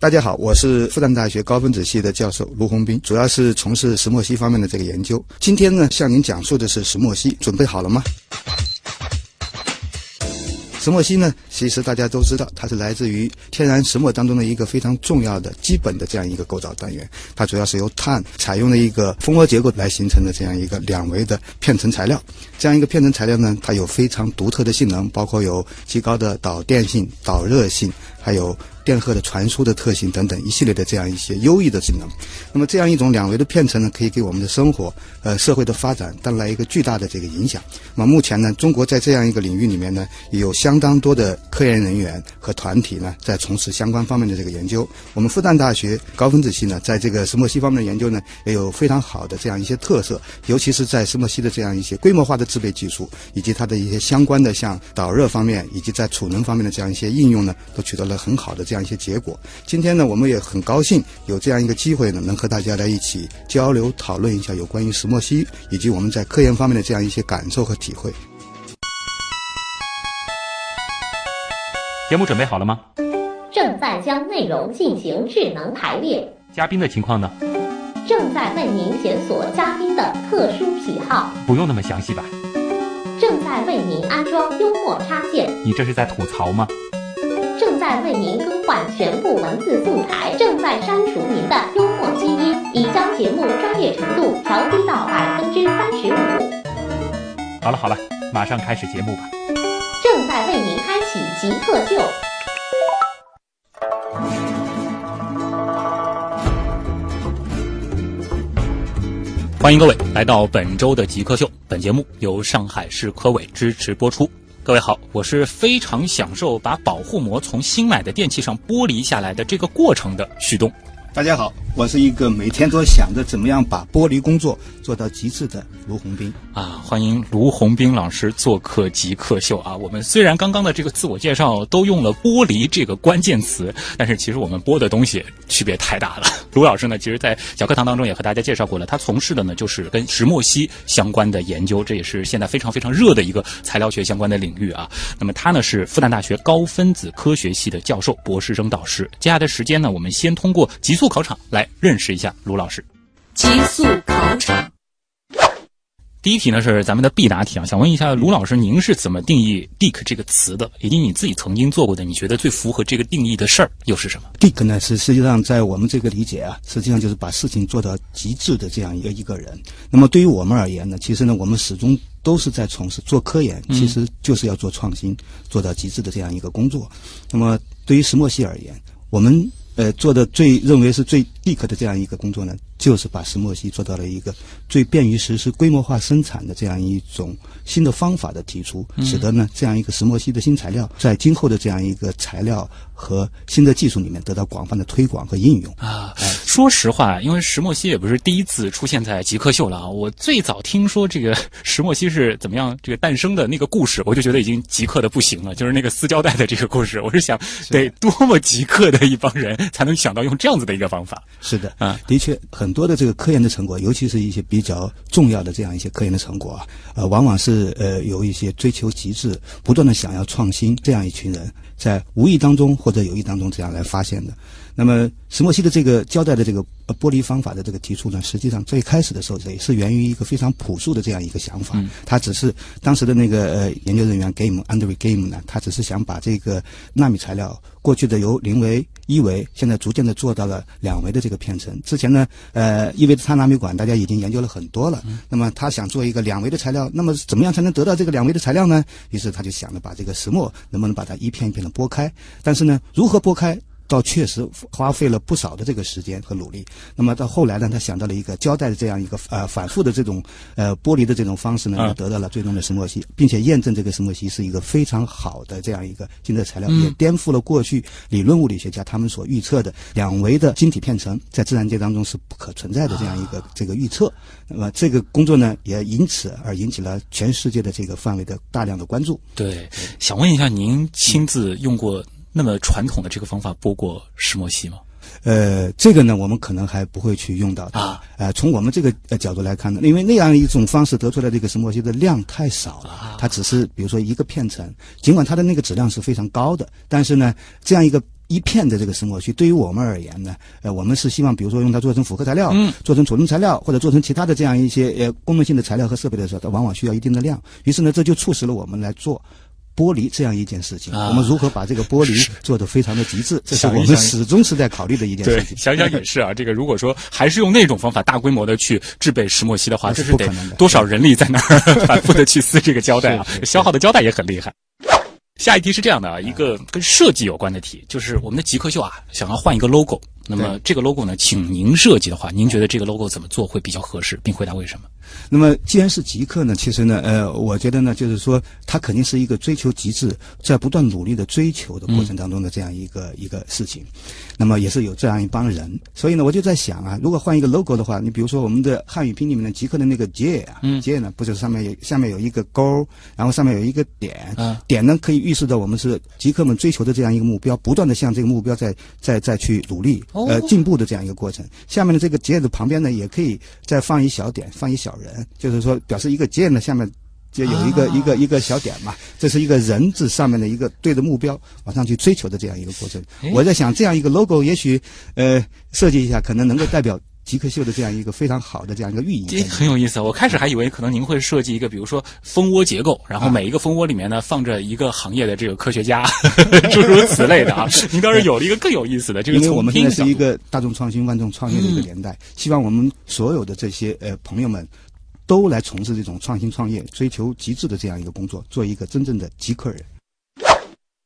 大家好，我是复旦大学高分子系的教授卢洪斌，主要是从事石墨烯方面的这个研究。今天呢，向您讲述的是石墨烯，准备好了吗？石墨烯呢，其实大家都知道，它是来自于天然石墨当中的一个非常重要的基本的这样一个构造单元。它主要是由碳采用的一个蜂窝结构来形成的这样一个两维的片层材料。这样一个片层材料呢，它有非常独特的性能，包括有极高的导电性、导热性，还有。电荷的传输的特性等等一系列的这样一些优异的性能，那么这样一种两维的片层呢，可以给我们的生活、呃社会的发展带来一个巨大的这个影响。那么目前呢，中国在这样一个领域里面呢，也有相当多的科研人员和团体呢，在从事相关方面的这个研究。我们复旦大学高分子系呢，在这个石墨烯方面的研究呢，也有非常好的这样一些特色，尤其是在石墨烯的这样一些规模化的制备技术，以及它的一些相关的像导热方面，以及在储能方面的这样一些应用呢，都取得了很好的这样一些结果。今天呢，我们也很高兴有这样一个机会呢，能和大家来一起交流讨论一下有关于石墨烯以及我们在科研方面的这样一些感受和体会。节目准备好了吗？正在将内容进行智能排列。嘉宾的情况呢？正在为您检索嘉宾的特殊喜好。不用那么详细吧？正在为您安装幽默插件。你这是在吐槽吗？正在为您更换全部文字素材，正在删除您的幽默基因，已将节目专业程度调低到百分之三十五。好了好了，马上开始节目吧。正在为您开启极客秀。欢迎各位来到本周的极客秀，本节目由上海市科委支持播出。各位好，我是非常享受把保护膜从新买的电器上剥离下来的这个过程的旭东。大家好，我是一个每天都想着怎么样把剥离工作做到极致的卢洪斌啊！欢迎卢洪斌老师做客极客秀啊！我们虽然刚刚的这个自我介绍都用了“剥离”这个关键词，但是其实我们剥的东西区别太大了。卢老师呢，其实在小课堂当中也和大家介绍过了，他从事的呢就是跟石墨烯相关的研究，这也是现在非常非常热的一个材料学相关的领域啊。那么他呢是复旦大学高分子科学系的教授、博士生导师。接下来的时间呢，我们先通过极速考场来认识一下卢老师。极速考场，第一题呢是咱们的必答题啊，想问一下卢老师，您是怎么定义 “dick” 这个词的？以及你自己曾经做过的，你觉得最符合这个定义的事儿又是什么？dick 呢是实际上在我们这个理解啊，实际上就是把事情做到极致的这样一个一个人。那么对于我们而言呢，其实呢，我们始终都是在从事做科研，其实就是要做创新，做到极致的这样一个工作。那么对于石墨烯而言，我们呃，做的最认为是最立刻的这样一个工作呢，就是把石墨烯做到了一个最便于实施规模化生产的这样一种新的方法的提出，使得呢这样一个石墨烯的新材料在今后的这样一个材料和新的技术里面得到广泛的推广和应用啊。说实话，因为石墨烯也不是第一次出现在极客秀了啊。我最早听说这个石墨烯是怎么样这个诞生的那个故事，我就觉得已经极客的不行了。就是那个撕胶带的这个故事，我是想得多么极客的一帮人才能想到用这样子的一个方法。是的，啊，的确，很多的这个科研的成果，尤其是一些比较重要的这样一些科研的成果啊，呃，往往是呃有一些追求极致、不断的想要创新这样一群人在无意当中或者有意当中这样来发现的。那么石墨烯的这个胶带的这个剥离方法的这个提出呢，实际上最开始的时候也是源于一个非常朴素的这样一个想法。他只是当时的那个呃研究人员 Game Andrew Game 呢，他只是想把这个纳米材料过去的由零维、一维，现在逐渐的做到了两维的这个片层。之前呢，呃，一维的碳纳米管大家已经研究了很多了。那么他想做一个两维的材料，那么怎么样才能得到这个两维的材料呢？于是他就想着把这个石墨能不能把它一片一片的剥开？但是呢，如何剥开？倒确实花费了不少的这个时间和努力。那么到后来呢，他想到了一个胶带的这样一个呃反复的这种呃剥离的这种方式呢，得到了最终的石墨烯，并且验证这个石墨烯是一个非常好的这样一个新的材料，也颠覆了过去理论物理学家他们所预测的两维的晶体片层在自然界当中是不可存在的这样一个这个预测。那么这个工作呢，也因此而引起了全世界的这个范围的大量的关注。对，想问一下，您亲自用过？那么传统的这个方法剥过石墨烯吗？呃，这个呢，我们可能还不会去用到啊。呃，从我们这个呃角度来看呢，因为那样一种方式得出来的这个石墨烯的量太少了，它只是比如说一个片层，尽管它的那个质量是非常高的，但是呢，这样一个一片的这个石墨烯，对于我们而言呢，呃，我们是希望，比如说用它做成复合材料，嗯，做成储能材料，或者做成其他的这样一些呃功能性的材料和设备的时候，它往往需要一定的量。于是呢，这就促使了我们来做。玻璃这样一件事情，啊我们如何把这个玻璃做得非常的极致，这是我们始终是在考虑的一件事，情。想想也是啊。这个如果说还是用那种方法大规模的去制备石墨烯的话，这是不可能的多少人力在那儿反复的去撕这个胶带啊消耗的胶带也很厉害。下一题是这样的啊，一个跟设计有关的题，就是我们的极客秀啊，想要换一个 logo，那么这个 logo 呢，请您设计的话，您觉得这个 logo 怎么做会比较合适，并回答为什么？那么，既然是极客呢，其实呢，呃，我觉得呢，就是说，他肯定是一个追求极致，在不断努力的追求的过程当中的这样一个、一个事情。那么，也是有这样一帮人，所以呢，我就在想啊，如果换一个 logo 的话，你比如说我们的汉语拼音里面的极客的那个界啊，嗯界呢，不是上面有下面有一个勾，然后上面有一个点，嗯点呢可以预示着我们是极客们追求的这样一个目标，不断的向这个目标在在再去努力，哦呃，进步的这样一个过程。下面的这个节的旁边呢，也可以再放一小点，放一小人，就是说表示一个节呢下面。就有一个、啊一个一个小点嘛，这是一个人字上面的一个对着目标往上去追求的这样一个过程诶。我在想，这样一个 logo 也许呃设计一下，可能能够代表极客秀的这样一个非常好的这样一个寓意这。很有意思。我开始还以为可能您会设计一个，比如说蜂窝结构，然后每一个蜂窝里面呢放着一个行业的这个科学家，诸如此类的啊。您倒是有了一个更有意思的这个从因为我们现在是一个大众创新、万众创业的一个年代，希望我们所有的这些呃朋友们都来从事这种创新创业、追求极致的这样一个工作，做一个真正的极客人。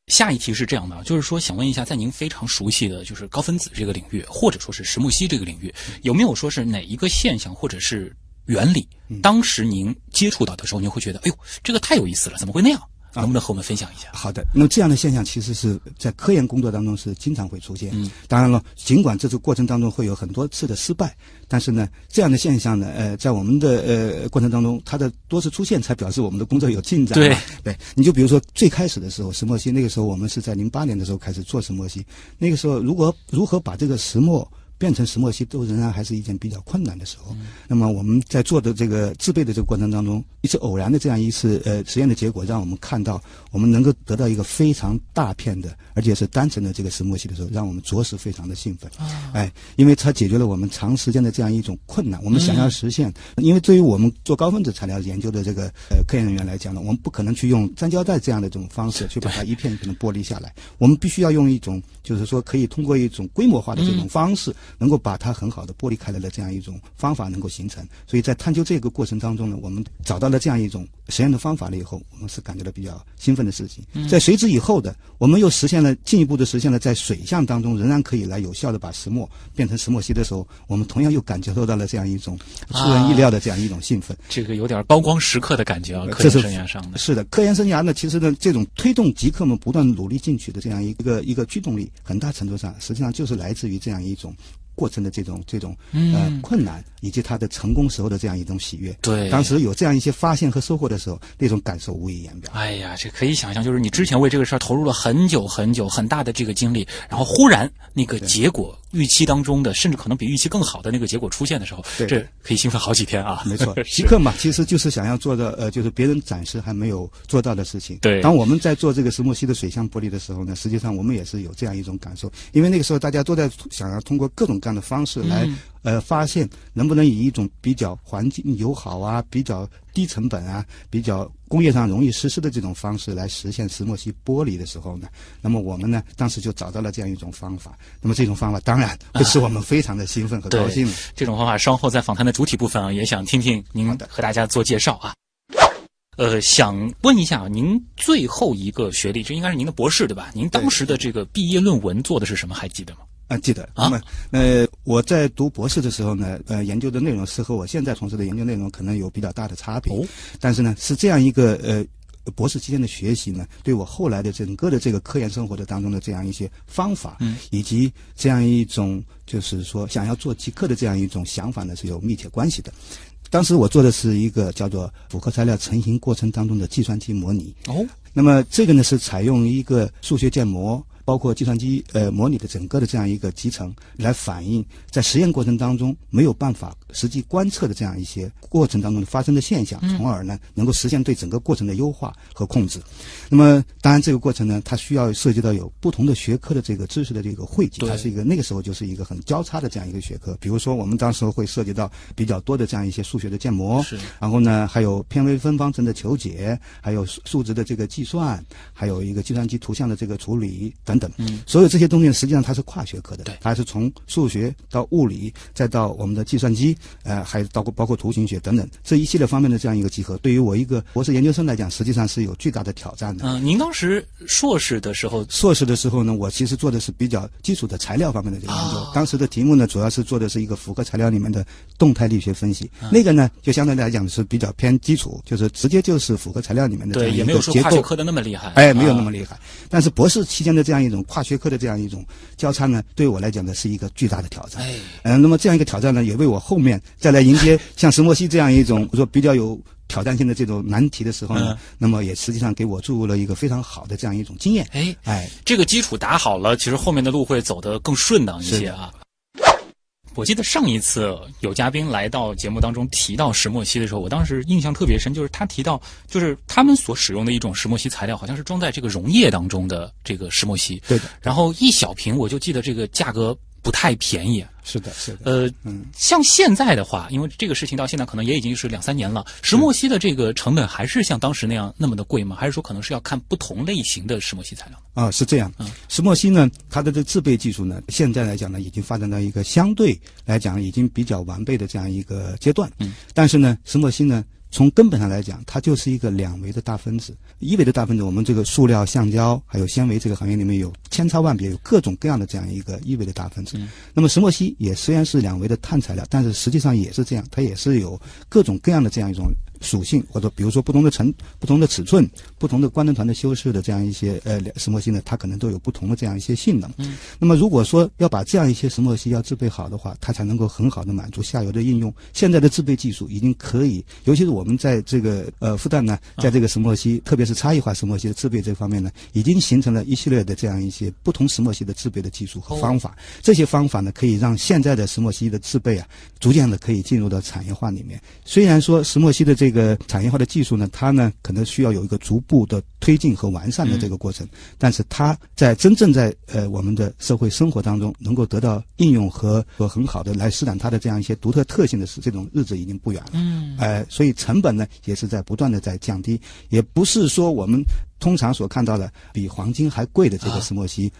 下一题是这样的，就是说想问一下，在您非常熟悉的就是高分子这个领域，或者说是石墨烯这个领域，有没有说是哪一个现象或者是原理，当时您接触到的时候，您会觉得，哎呦，这个太有意思了，怎么会那样？能不能和我们分享一下？好的，那么这样的现象其实是在科研工作当中是经常会出现。嗯，当然了，尽管这次过程当中会有很多次的失败，但是呢，这样的现象呢，呃，在我们的呃过程当中，它的多次出现才表示我们的工作有进展嘛。对对，你就比如说最开始的时候，石墨烯那个时候我们是在零八年的时候开始做石墨烯，那个时候如果如何把这个石墨变成石墨烯，都仍然还是一件比较困难的时候。那么我们在做的这个制备的这个过程当中，一次偶然的这样一次呃实验的结果，让我们看到我们能够得到一个非常大片的，而且是单纯的这个石墨烯的时候，让我们着实非常的兴奋。哎，因为它解决了我们长时间的这样一种困难。我们想要实现，因为对于我们做高分子材料研究的这个呃科研人员来讲呢，我们不可能去用粘胶带这样的这种方式去把它一片一片的剥离下来，我们必须要用一种就是说可以通过一种规模化的这种方式，能够把它很好的剥离开来的这样一种方法能够形成。所以在探究这个过程当中呢，我们找到了这样一种实验的方法了以后，我们是感觉到比较兴奋的事情。在随之以后的，我们又实现了进一步的实现了在水相当中仍然可以来有效的把石墨变成石墨烯的时候，我们同样又感觉到了这样一种出人意料的这样一种兴奋。这个有点高光时刻的感觉啊，科研生涯上的。是的，科研生涯呢，其实呢，这种推动极客们不断努力进取的这样一个一个驱动力，很大程度上实际上就是来自于这样一种过程的这种这种呃困难，以及他的成功时候的这样一种喜悦。对当时有这样一些发现和收获的时候，那种感受无以言表。哎呀，这可以想象，就是你之前为这个事儿投入了很久很久很大的这个精力，然后忽然那个结果预期当中的，甚至可能比预期更好的那个结果出现的时候，对这可以兴奋好几天啊！没错，是。极客嘛，其实就是想要做的，呃，就是别人暂时还没有做到的事情。对。当我们在做这个石墨烯的水箱玻璃的时候呢，实际上我们也是有这样一种感受，因为那个时候大家都在想要通过各种各样的方式来，呃，发现能不能以一种比较环境友好啊、比较低成本啊、比较工业上容易实施的这种方式来实现石墨烯玻璃的时候呢，那么我们呢，当时就找到了这样一种方法。那么这种方法当然会使我们非常的兴奋和高兴。这种方法稍后在访谈的主体部分啊，也想听听您的和大家做介绍啊。呃，想问一下啊，您最后一个学历，这应该是您的博士对吧？您当时的这个毕业论文做的是什么？还记得吗？啊，记得。啊那么，呃，我在读博士的时候呢，呃，研究的内容是和我现在从事的研究内容可能有比较大的差别。哦但是呢，是这样一个呃。博士期间的学习呢，对我后来的整个的这个科研生活的当中的这样一些方法，嗯，以及这样一种就是说想要做极客的这样一种想法呢，是有密切关系的。当时我做的是一个叫做复合材料成型过程当中的计算机模拟，哦，那么这个呢是采用一个数学建模，包括计算机呃模拟的整个的这样一个集成，来反映在实验过程当中没有办法实际观测的这样一些过程当中发生的现象，从而呢能够实现对整个过程的优化和控制。那么当然这个过程呢，它需要涉及到有不同的学科的这个知识的这个汇集，它是一个那个时候就是一个很交叉的这样一个学科。比如说我们当时会涉及到比较多的这样一些数学的建模，是然后呢还有偏微分方程的求解，还有数数值的这个计算，还有一个计算机图像的这个处理等等等。嗯，所有这些东西实际上它是跨学科的，对它是从数学到物理，再到我们的计算机，呃，还包括包括图形学等等这一系列方面的这样一个集合，对于我一个博士研究生来讲，实际上是有巨大的挑战的。嗯、您当时硕士的时候，硕士的时候呢，我其实做的是比较基础的材料方面的这个研究。哦当时的题目呢，主要是做的是一个复合材料里面的动态力学分析。那个呢，就相对来讲是比较偏基础，就是直接就是复合材料里面的这对，也没有说结构。跨学科的那么厉害，哎，没有那啊么厉害。但是博士期间的这样一种跨学科的这样一种交叉呢，对我来讲呢是一个巨大的挑战。哎，嗯、那么这样一个挑战呢，也为我后面再来迎接 像石墨烯这样一种我说比较有挑战性的这种难题的时候呢，嗯那么也实际上给我注入了一个非常好的这样一种经验。哎，哎，这个基础打好了，其实后面的路会走得更顺当一些啊。我记得上一次有嘉宾来到节目当中提到石墨烯的时候，我当时印象特别深，就是他提到，就是他们所使用的一种石墨烯材料，好像是装在这个溶液当中的这个石墨烯。对的，然后一小瓶，我就记得这个价格不太便宜。是的，是的。呃，嗯像现在的话，因为这个事情到现在可能也已经是两三年了，石墨烯的这个成本还是像当时那样那么的贵吗？还是说可能是要看不同类型的石墨烯材料？啊，是这样嗯。石墨烯呢，它的这制备技术呢，现在来讲呢，已经发展到一个相对来讲已经比较完备的这样一个阶段。嗯。但是呢，石墨烯呢，从根本上来讲，它就是一个两维的大分子。一维的大分子，我们这个塑料、橡胶还有纤维这个行业里面有千差万别，有各种各样的这样一个一维的大分子。嗯那么石墨烯也虽然是两维的碳材料，但是实际上也是这样，它也是有各种各样的这样一种属性，或者比如说不同的层、不同的尺寸、不同的光能团的修饰的这样一些呃石墨烯呢，它可能都有不同的这样一些性能。嗯，那么如果说要把这样一些石墨烯要制备好的话，它才能够很好的满足下游的应用。现在的制备技术已经可以，尤其是我们在这个呃复旦呢，在这个石墨烯，特别是差异化石墨烯的制备这方面呢，已经形成了一系列的这样一些不同石墨烯的制备的技术和方法。这些方法呢，可以让现在的石墨烯的制备啊，逐渐的可以进入到产业化里面。虽然说石墨烯的这个产业化的技术呢，它呢可能需要有一个逐步的推进和完善的这个过程，但是它在真正在呃我们的社会生活当中能够得到应用和和很好的来施展它的这样一些独特特性的是这种日子已经不远了。嗯，呃，所以成本呢也是在不断的在降低，也不是说我们通常所看到的比黄金还贵的这个啊石墨烯。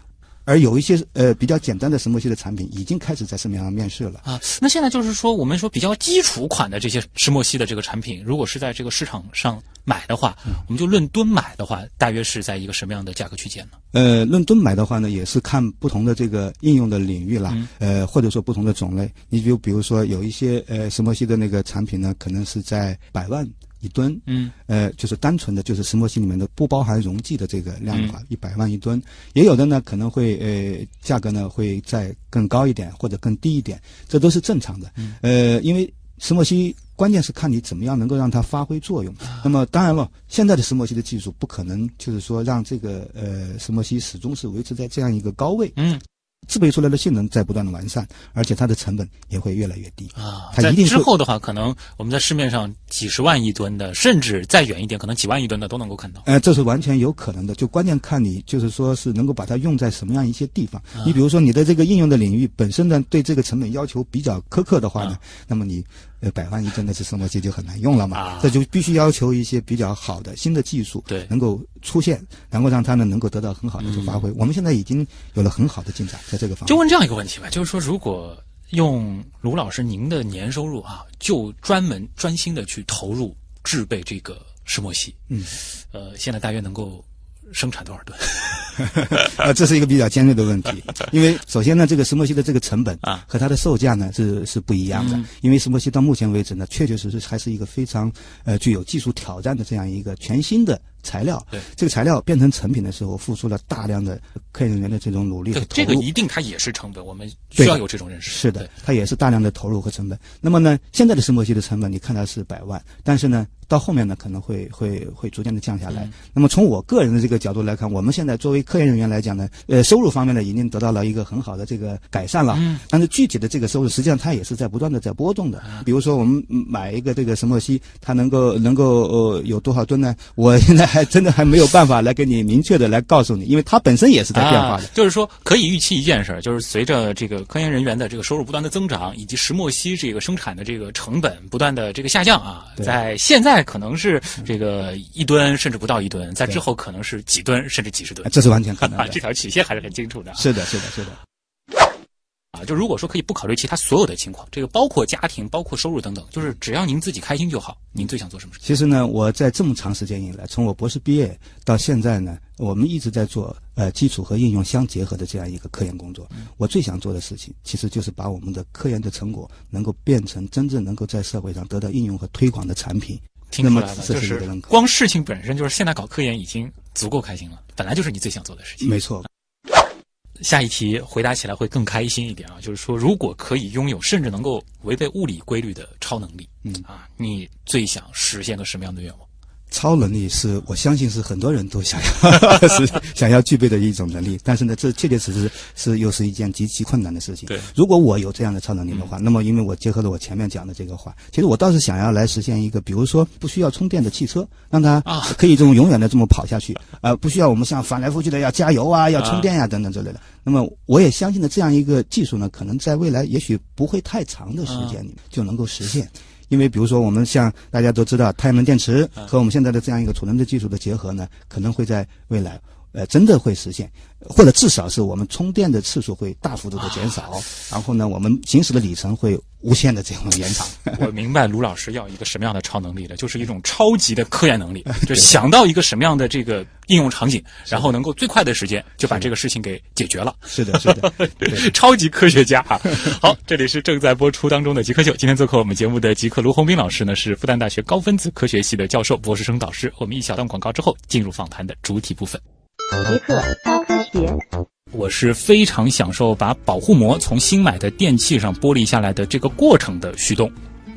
而有一些呃比较简单的石墨烯的产品已经开始在市面上面世了。啊，那现在就是说，我们说比较基础款的这些石墨烯的这个产品，如果是在这个市场上买的话，我们就论吨买的话，大约是在一个什么样的价格区间呢？呃，论吨买的话呢，也是看不同的这个应用的领域啦，嗯呃，或者说不同的种类。你就比如说有一些呃石墨烯的那个产品呢，可能是在百万一吨，嗯。呃，就是单纯的就是石墨烯里面的不包含溶剂的这个量的话，一百万一吨，也有的呢可能会呃价格呢会再更高一点或者更低一点，这都是正常的。呃，因为石墨烯关键是看你怎么样能够让它发挥作用。那么当然了，现在的石墨烯的技术不可能就是说让这个呃石墨烯始终是维持在这样一个高位，嗯制备出来的性能在不断的完善，而且它的成本也会越来越低。它一定之后的话，可能我们在市面上几十万亿吨的，甚至再远一点，可能几万亿吨的都能够看到。呃，这是完全有可能的，就关键看你就是说是能够把它用在什么样一些地方。啊你比如说你的这个应用的领域本身呢，对这个成本要求比较苛刻的话呢，啊那么你呃百万亿吨的这石墨烯就很难用了嘛。啊这就必须要求一些比较好的新的技术，对能够出现，然后让它呢能够得到很好的这个发嗯挥。我们现在已经有了很好的进展在这个方面。就问这样一个问题吧，就是说，如果用卢老师您的年收入啊，就专门专心的去投入制备这个石墨烯，嗯，呃，现在大约能够生产多少吨？呃，这是一个比较尖锐的问题，因为首先呢，这个石墨烯的这个成本啊。和它的售价呢是是不一样的，嗯。因为石墨烯到目前为止呢，确确实实还是一个非常呃具有技术挑战的这样一个全新的材料对，这个材料变成成品的时候，付出了大量的科研人员的这种努力和对，投入。这个一定它也是成本，我们需要有这种认识。是的，它也是大量的投入和成本。那么呢，现在的石墨烯的成本，你看它是百万，但是呢，到后面呢，可能会会会逐渐的降下来。那么从我个人的这个角度来看，我们现在作为科研人员来讲呢，呃，收入方面呢，已经得到了一个很好的这个改善了。嗯但是具体的这个收入，实际上它也是在不断的在波动的。比如说，我们嗯买一个这个石墨烯，它能够能够呃有多少吨呢？我现在还真的还没有办法来给你明确的来告诉你，因为它本身也是在变化的。啊。就是说，可以预期一件事儿，就是随着这个科研人员的这个收入不断的增长，以及石墨烯这个生产的这个成本不断的这个下降啊，在现在可能是这个一吨甚至不到一吨，在之后可能是几吨甚至几十吨。这是完全可能啊，的 这。条曲线还是很清楚的啊。是的，是的，是的。啊，就如果说可以不考虑其他所有的情况，这个包括家庭、包括收入等等，就是只要您自己开心就好。您最想做什么事？其实呢，我在这么长时间以来，从我博士毕业到现在呢，我们一直在做呃基础和应用相结合的这样一个科研工作。我最想做的事情，其实就是把我们的科研的成果能够变成真正能够在社会上得到应用和推广的产品。听出来了，这就是。光事情本身就是现在搞科研已经足够开心了，本来就是你最想做的事情。没错，下一题回答起来会更开心一点啊，就是说，如果可以拥有甚至能够违背物理规律的超能力，嗯啊，你最想实现个什么样的愿望？超能力是我相信是很多人都想要 是想要具备的一种能力，但是呢，这确确实实是又是一件极其困难的事情。对如果我有这样的超能力的话，那么因为我结合了我前面讲的这个话，其实我倒是想要来实现一个，比如说不需要充电的汽车，让它啊可以这种永远的这么跑下去，呃，不需要我们像翻来覆去的要加油啊、要充电呀、等等之类的。那么我也相信呢，这样一个技术呢，可能在未来也许不会太长的时间里就能够实现。因为比如说，我们像大家都知道，太阳能电池和我们现在的这样一个储能的技术的结合呢，可能会在未来，呃，真的会实现，或者至少是我们充电的次数会大幅度的减少，然后呢，我们行驶的里程会无限的这种延长。我明白卢老师要一个什么样的超能力了，就是一种超级的科研能力，就想到一个什么样的这个应用场景，然后能够最快的时间就把这个事情给解决了。是的，是的，对。超级科学家啊！好，这里是正在播出当中的《极客秀》，今天做客我们节目的极客卢洪斌老师呢，是复旦大学高分子科学系的教授、博士生导师。我们一小段广告之后，进入访谈的主体部分。极客高科学，我是非常享受把保护膜从新买的电器上剥离下来的这个过程的驱动。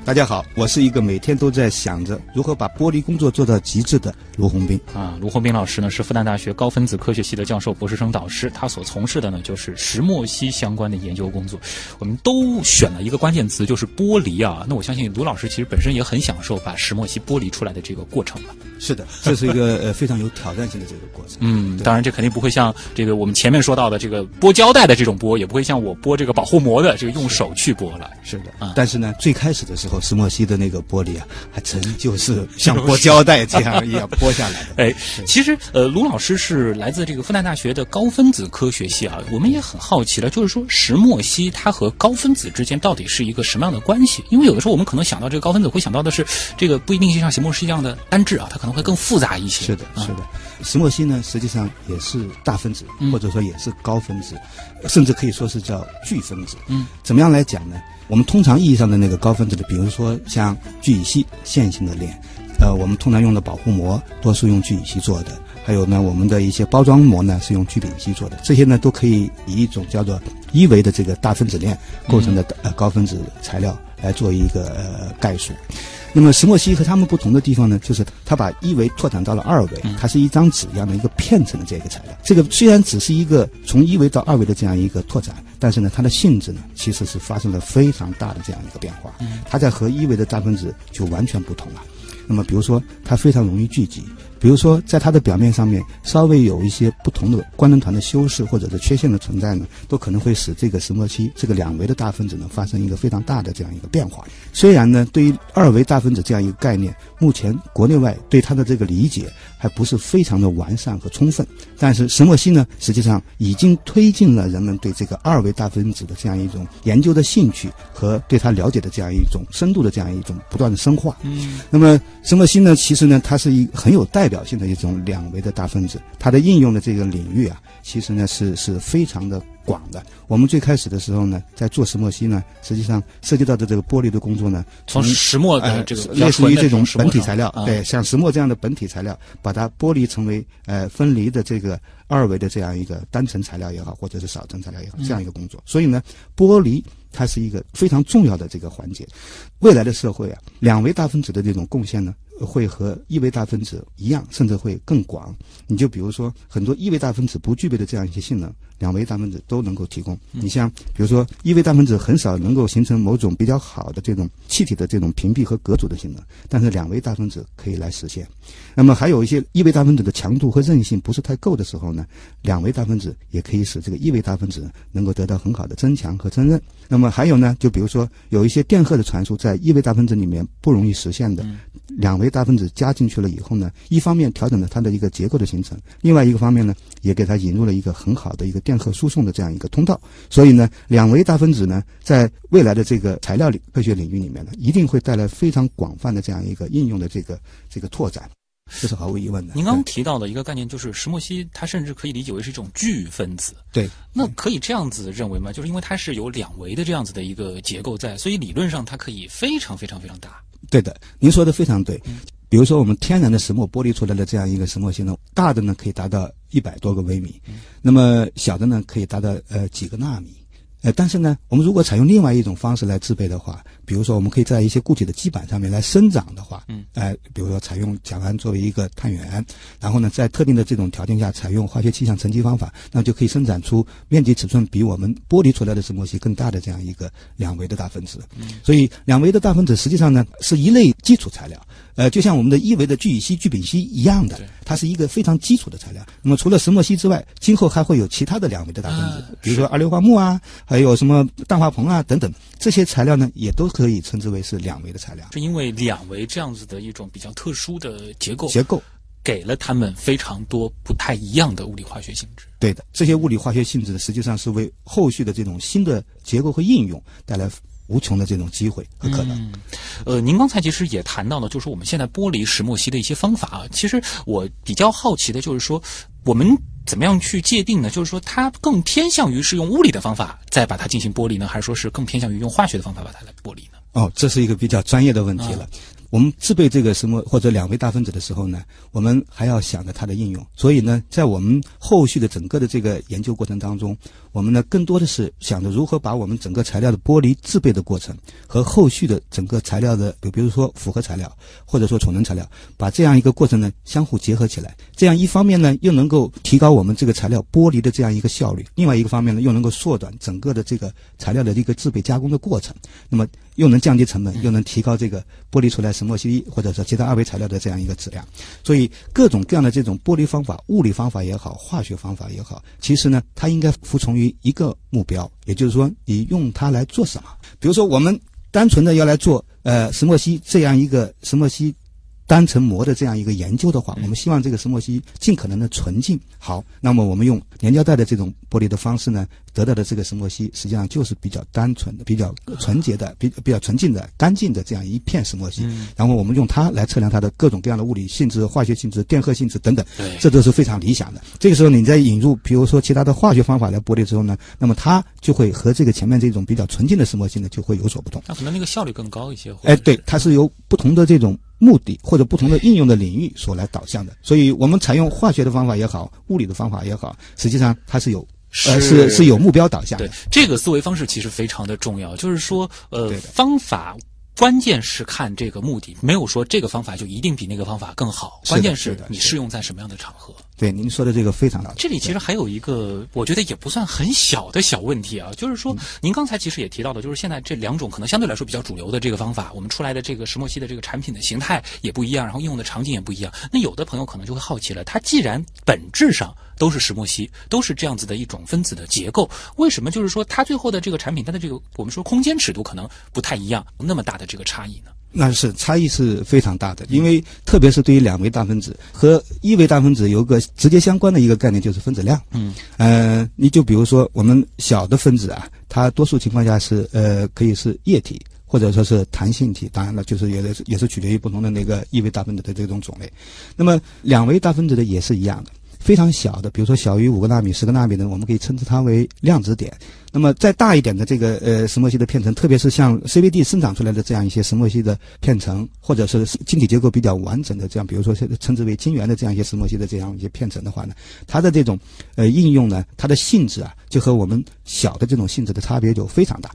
大家好，我是一个每天都在想着如何把剥离工作做到极致的卢洪斌。啊，卢洪斌老师呢是复旦大学高分子科学系的教授、博士生导师，他所从事的呢就是石墨烯相关的研究工作。我们都选了一个关键词，就是剥离啊。那我相信卢老师其实本身也很享受把石墨烯剥离出来的这个过程吧。是的，这是一个呃 非常有挑战性的这个过程。嗯，当然这肯定不会像这个我们前面说到的这个剥胶带的这种剥，也不会像我剥这个保护膜的这个用手去剥了。是的，啊但是呢，最开始的时候，石墨烯的那个玻璃啊，还真就是像剥胶带这样一样剥下来的。哎，其实呃，卢老师是来自这个复旦大学的高分子科学系啊，我们也很好奇了，就是说石墨烯它和高分子之间到底是一个什么样的关系？因为有的时候我们可能想到这个高分子，会想到的是这个不一定是像石墨烯一样的单质啊，它可能会更复杂一些。是的，啊是的，石墨烯呢，实际上也是大分子，嗯或者说也是高分子，甚至可以说是叫巨分子。嗯，怎么样来讲呢？我们通常意义上的那个高分子的，比如说像聚乙烯线性的链，呃，我们通常用的保护膜多数用聚乙烯做的，还有呢，我们的一些包装膜呢是用聚丙烯做的，这些呢都可以以一种叫做一维的这个大分子链构成的呃高分子材料来做一个呃概述。那么石墨烯和它们不同的地方呢，就是它把一维拓展到了二维，它是一张纸一样的一个片层的这个材料。这个虽然只是一个从一维到二维的这样一个拓展，但是呢，它的性质呢其实是发生了非常大的这样一个变化。它在和一维的大分子就完全不同了。那么比如说，它非常容易聚集。比如说，在它的表面上面稍微有一些不同的官能团的修饰或者是缺陷的存在呢，都可能会使这个石墨烯这个两维的大分子呢发生一个非常大的这样一个变化。虽然呢，对于二维大分子这样一个概念，目前国内外对它的这个理解还不是非常的完善和充分，但是石墨烯呢，实际上已经推进了人们对这个二维大分子的这样一种研究的兴趣和对它了解的这样一种深度的这样一种不断的深化。嗯那么石墨烯呢，其实呢，它是一很有代代表性的一种两维的大分子，它的应用的这个领域啊，其实呢是是非常的广的。我们最开始的时候呢，在做石墨烯呢，实际上涉及到的这个玻璃的工作呢，从石墨的这个呃、类似于这种本体材料，啊、对，像石墨这样的本体材料，把它剥离成为呃分离的这个二维的这样一个单层材料也好，或者是少层材料也好，这样一个工作。所以呢，剥离它是一个非常重要的这个环节。未来的社会啊，两维大分子的这种贡献呢，会和一维大分子一样，甚至会更广。你就比如说，很多一维大分子不具备的这样一些性能，两维大分子都能够提供。你像比如说，一维大分子很少能够形成某种比较好的这种气体的这种屏蔽和隔阻的性能，但是两维大分子可以来实现。那么还有一些一维大分子的强度和韧性不是太够的时候呢，两维大分子也可以使这个一维大分子能够得到很好的增强和增韧。那么还有呢，就比如说有一些电荷的传输在一维大分子里面不容易实现的，两维大分子加进去了以后呢，一方面调整了它的一个结构的形成，另外一个方面呢，也给它引入了一个很好的一个电荷输送的这样一个通道。所以呢，两维大分子呢，在未来的这个材料领科学领域里面呢，一定会带来非常广泛的这样一个应用的这个这个拓展。这是毫无疑问的。您刚刚提到的一个概念就是石墨烯，它甚至可以理解为是一种聚分子。对，那可以这样子认为吗？就是因为它是有两维的这样子的一个结构在，所以理论上它可以非常非常非常大。对的，您说的非常对。比如说，我们天然的石墨剥离出来的这样一个石墨烯呢，大的呢可以达到一百多个微米，那么小的呢可以达到呃几个纳米。呃，但是呢，我们如果采用另外一种方式来制备的话，比如说我们可以在一些固体的基板上面来生长的话，嗯，呃，比如说采用甲烷作为一个碳源，然后呢，在特定的这种条件下采用化学气象沉积方法，那就可以生产出面积尺寸比我们剥离出来的石墨烯更大的这样一个两维的大分子。嗯，所以两维的大分子实际上呢是一类基础材料。呃，就像我们的一维的聚乙烯、聚丙烯一样的，它是一个非常基础的材料。那么除了石墨烯之外，今后还会有其他的两维的大分子，啊、比如说二硫化钼啊，还有什么氮化硼啊等等，这些材料呢，也都可以称之为是两维的材料。是因为两维这样子的一种比较特殊的结构，结构给了它们非常多不太一样的物理化学性质。对的，这些物理化学性质实际上是为后续的这种新的结构和应用带来。无穷的这种机会和可能。嗯，呃，您刚才其实也谈到了，就是我们现在剥离石墨烯的一些方法啊。其实我比较好奇的就是说，我们怎么样去界定呢？就是说，它更偏向于是用物理的方法再把它进行剥离呢，还是说是更偏向于用化学的方法把它来剥离呢？哦，这是一个比较专业的问题了。啊我们制备这个石墨或者两维大分子的时候呢，我们还要想着它的应用。所以呢，在我们后续的整个的这个研究过程当中，我们呢更多的是想着如何把我们整个材料的剥离制备的过程和后续的整个材料的，比比如说复合材料或者说储能材料，把这样一个过程呢相互结合起来。这样一方面呢，又能够提高我们这个材料剥离的这样一个效率；另外一个方面呢，又能够缩短整个的这个材料的一个制备加工的过程。那么又能降低成本，又能提高这个剥离出来石墨烯或者说其他二维材料的这样一个质量。所以各种各样的这种剥离方法，物理方法也好，化学方法也好，其实呢，它应该服从于一个目标，也就是说，你用它来做什么？比如说，我们单纯的要来做呃石墨烯这样一个石墨烯。单层膜的这样一个研究的话，我们希望这个石墨烯尽可能的纯净。好，那么我们用粘胶带的这种剥离的方式呢，得到的这个石墨烯实际上就是比较单纯的、比较纯洁的、比比较纯净的、干净的这样一片石墨烯。然后我们用它来测量它的各种各样的物理性质、化学性质、电荷性质等等，这都是非常理想的。这个时候你再引入，比如说其他的化学方法来剥离之后呢，那么它就会和这个前面这种比较纯净的石墨烯呢就会有所不同。那可能那个效率更高一些。哎，对，它是由不同的这种。目的或者不同的应用的领域所来导向的，所以我们采用化学的方法也好，物理的方法也好，实际上它是有呃是是有目标导向的。对，这个思维方式其实非常的重要，就是说呃方法。关键是看这个目的，没有说这个方法就一定比那个方法更好。关键是你适用在什么样的场合。对，您说的这个非常好。这里其实还有一个，我觉得也不算很小的小问题啊，就是说，您刚才其实也提到的，就是现在这两种可能相对来说比较主流的这个方法，我们出来的这个石墨烯的这个产品的形态也不一样，然后应用的场景也不一样。那有的朋友可能就会好奇了，它既然本质上都是石墨烯，都是这样子的一种分子的结构，为什么就是说它最后的这个产品，它的这个我们说空间尺度可能不太一样，那么大的这个差异呢？那是差异是非常大的，因为特别是对于两维大分子和一维大分子有个直接相关的一个概念，就是分子量。嗯，呃，你就比如说我们小的分子啊，它多数情况下是呃可以是液体或者说是弹性体，当然了，就是也是也是取决于不同的那个一维大分子的这种种类。那么两维大分子的也是一样的。非常小的，比如说小于五个纳米、十个纳米的，我们可以称之它为量子点。那么再大一点的这个呃石墨烯的片层，特别是像 CVD 生长出来的这样一些石墨烯的片层，或者是晶体结构比较完整的这样，比如说称之为晶圆的这样一些石墨烯的这样一些片层的话呢，它的这种呃应用呢，它的性质啊，就和我们小的这种性质的差别就非常大。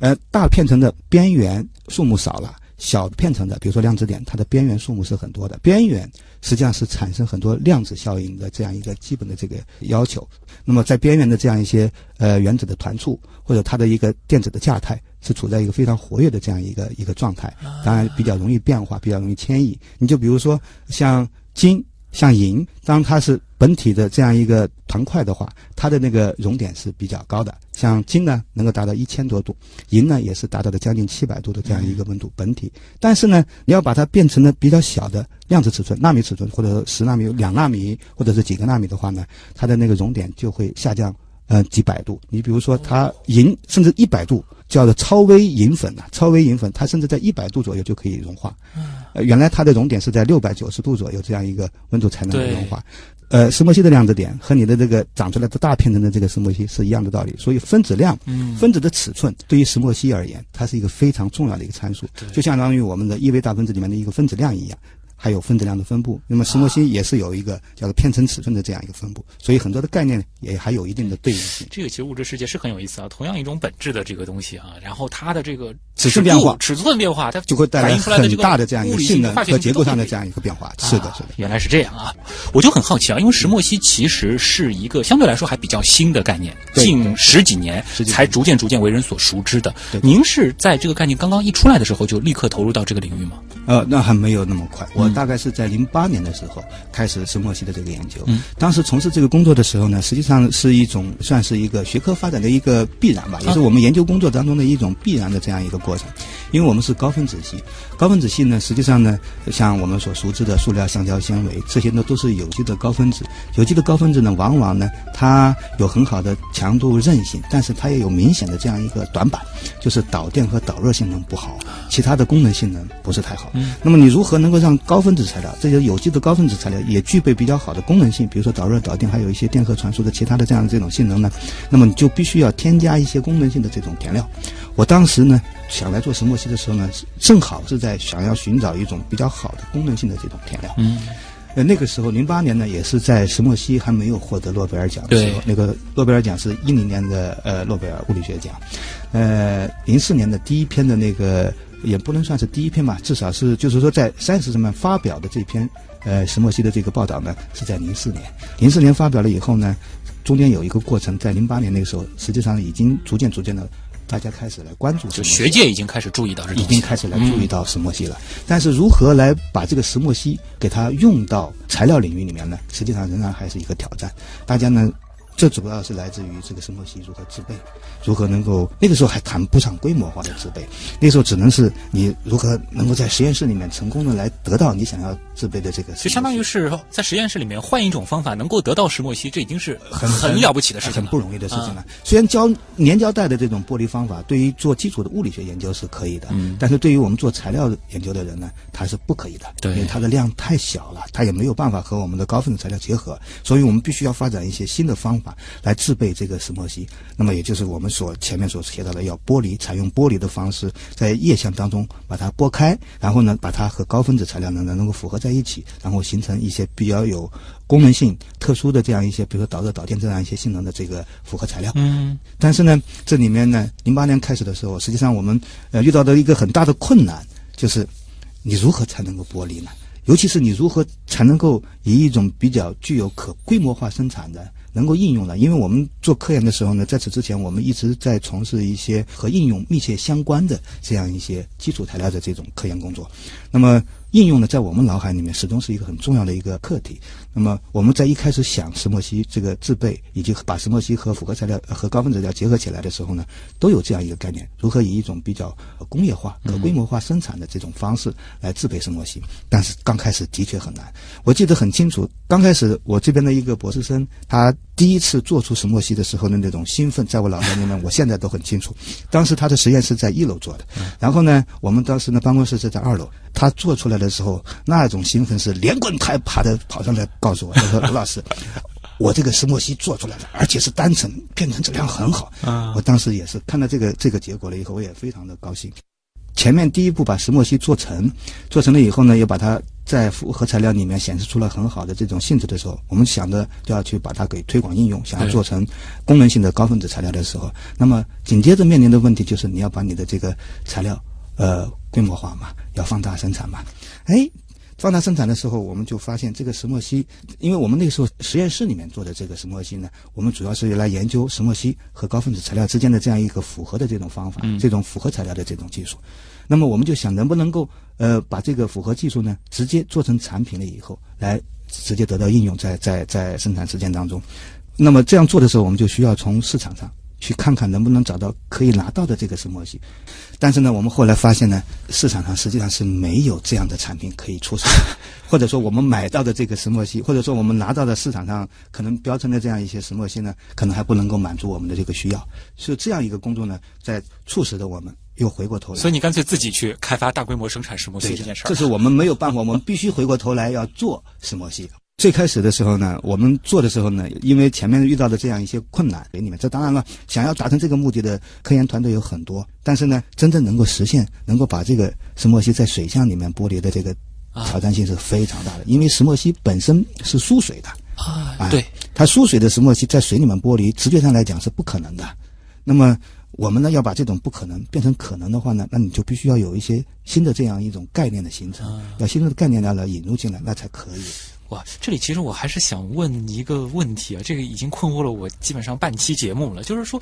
呃，大片层的边缘数目少了。小片层的，比如说量子点，它的边缘数目是很多的。边缘实际上是产生很多量子效应的这样一个基本的这个要求。那么在边缘的这样一些呃原子的团簇或者它的一个电子的价态是处在一个非常活跃的这样一个一个状态，当然比较容易变化，比较容易迁移。你就比如说像金。像银，当它是本体的这样一个团块的话，它的那个熔点是比较高的。像金呢，能够达到一千多度，银呢也是达到了将近七百度的这样一个温度本体。但是呢，你要把它变成了比较小的量子尺寸、纳米尺寸，或者十纳米、两纳米，或者是几个纳米的话呢，它的那个熔点就会下降，呃，几百度。你比如说，它银甚至一百度。叫做超微银粉呐，超微银粉，它甚至在一百度左右就可以融化。呃，原来它的熔点是在六百九十度左右这样一个温度才能够融化。呃，石墨烯的量子点和你的这个长出来的大片层的这个石墨烯是一样的道理。所以分子量，分子的尺寸对于石墨烯而言，它是一个非常重要的一个参数，就相当于我们的一维大分子里面的一个分子量一样。还有分子量的分布，那么石墨烯也是有一个叫做片层尺寸的这样一个分布，所以很多的概念也还有一定的对应性。这个其实物质世界是很有意思啊，同样一种本质的这个东西啊，然后它的这个尺寸变化、尺寸变化，它就会带来很大的这样一个性能和结构上的这样一个变化。是的，是的，原来是这样啊！我就很好奇啊，因为石墨烯其实是一个相对来说还比较新的概念，近十几年才逐渐逐渐为人所熟知的。您是在这个概念刚刚一出来的时候就立刻投入到这个领域吗？呃，那还没有那么快，我大概是在零。八年的时候开始石墨烯的这个研究，当时从事这个工作的时候呢，实际上是一种算是一个学科发展的一个必然吧，也是我们研究工作当中的一种必然的这样一个过程。因为我们是高分子系，高分子系呢，实际上呢，像我们所熟知的塑料、橡胶、纤维这些呢，都是有机的高分子。有机的高分子呢，往往呢，它有很好的强度韧性，但是它也有明显的这样一个短板，就是导电和导热性能不好，其他的功能性能不是太好。那么你如何能够让高分子材料这些有机的高分子材料也具备比较好的功能性，比如说导热、导电，还有一些电荷传输的其他的这样的这种性能呢？那么你就必须要添加一些功能性的这种填料。我当时呢想来做石墨烯的时候呢，正好是在想要寻找一种比较好的功能性的这种填料。嗯，呃，那个时候零八年呢，也是在石墨烯还没有获得诺贝尔奖的时候，那个诺贝尔奖是一零年的呃诺贝尔物理学奖，呃，零四年的第一篇的那个。也不能算是第一篇吧，至少是就是说在《三十》上面发表的这篇，呃，石墨烯的这个报道呢，是在零四年。零四年发表了以后呢，中间有一个过程，在零八年那个时候，实际上已经逐渐逐渐的，大家开始来关注，就学界已经开始注意到，已经开始来注意到石墨烯了。但是如何来把这个石墨烯给它用到材料领域里面呢？实际上仍然还是一个挑战。大家呢？这主要是来自于这个石墨烯如何制备，如何能够那个时候还谈不上规模化的制备，那时候只能是你如何能够在实验室里面成功的来得到你想要制备的这个，就相当于是在实验室里面换一种方法能够得到石墨烯，这已经是很很了不起的事情，很不容易的事情了。虽然胶粘胶带的这种剥离方法对于做基础的物理学研究是可以的，嗯，但是对于我们做材料研究的人呢，它是不可以的，对，因为它的量太小了，它也没有办法和我们的高分子材料结合，所以我们必须要发展一些新的方法。来制备这个石墨烯，那么也就是我们所前面所提到的，要剥离，采用剥离的方式，在液相当中把它剥开，然后呢，把它和高分子材料呢能够符合在一起，然后形成一些比较有功能性、特殊的这样一些，比如说导热、导电这样一些性能的这个复合材料。嗯。但是呢，这里面呢，零八年开始的时候，实际上我们呃遇到的一个很大的困难，就是你如何才能够剥离呢？尤其是你如何才能够以一种比较具有可规模化生产的。能够应用的，因为我们做科研的时候呢，在此之前我们一直在从事一些和应用密切相关的这样一些基础材料的这种科研工作，那么。应用呢，在我们脑海里面始终是一个很重要的一个课题。那么我们在一开始想石墨烯这个制备，以及把石墨烯和复合材料和高分子材料结合起来的时候呢，都有这样一个概念：如何以一种比较工业化、可规模化生产的这种方式来制备石墨烯。但是刚开始的确很难。我记得很清楚，刚开始我这边的一个博士生，他第一次做出石墨烯的时候的那种兴奋，在我脑袋里面，我现在都很清楚。当时他的实验室在一楼做的，然后呢，我们当时呢办公室是在二楼。他做出来的时候，那种兴奋是连滚带爬的跑上来告诉我，他说：“卢 老师，我这个石墨烯做出来了，而且是单层，片层质量很好。”啊我当时也是看到这个这个结果了以后，我也非常的高兴。前面第一步把石墨烯做成，做成了以后呢，又把它在复合材料里面显示出了很好的这种性质的时候，我们想着就要去把它给推广应用，想要做成功能性的高分子材料的时候，那么紧接着面临的问题就是你要把你的这个材料呃规模化嘛，要放大生产嘛，哎。放大生产的时候，我们就发现这个石墨烯，因为我们那个时候实验室里面做的这个石墨烯呢，我们主要是用来研究石墨烯和高分子材料之间的这样一个复合的这种方法，这种复合材料的这种技术。那么我们就想，能不能够呃把这个复合技术呢，直接做成产品了以后，来直接得到应用在在在生产实践当中。那么这样做的时候，我们就需要从市场上去看看能不能找到可以拿到的这个石墨烯。但是呢，我们后来发现呢，市场上实际上是没有这样的产品可以出售，或者说我们买到的这个石墨烯，或者说我们拿到的市场上可能标称的这样一些石墨烯呢，可能还不能够满足我们的这个需要。所以这样一个工作呢，在促使着我们又回过头来。所以你干脆自己去开发大规模生产石墨烯这件事儿。这是我们没有办法，我们必须回过头来要做石墨烯。最开始的时候呢，我们做的时候呢，因为前面遇到的这样一些困难，给你们这当然了，想要达成这个目的的科研团队有很多，但是呢，真正能够实现，能够把这个石墨烯在水箱里面剥离的这个挑战性是非常大的，因为石墨烯本身是疏水的，啊，哎对，它疏水的石墨烯在水里面剥离，直觉上来讲是不可能的。那么我们呢，要把这种不可能变成可能的话呢，那你就必须要有一些新的这样一种概念的形成，要新的概念来来引入进来，那才可以。哇，这里其实我还是想问一个问题啊，这个已经困惑了我基本上半期节目了，就是说。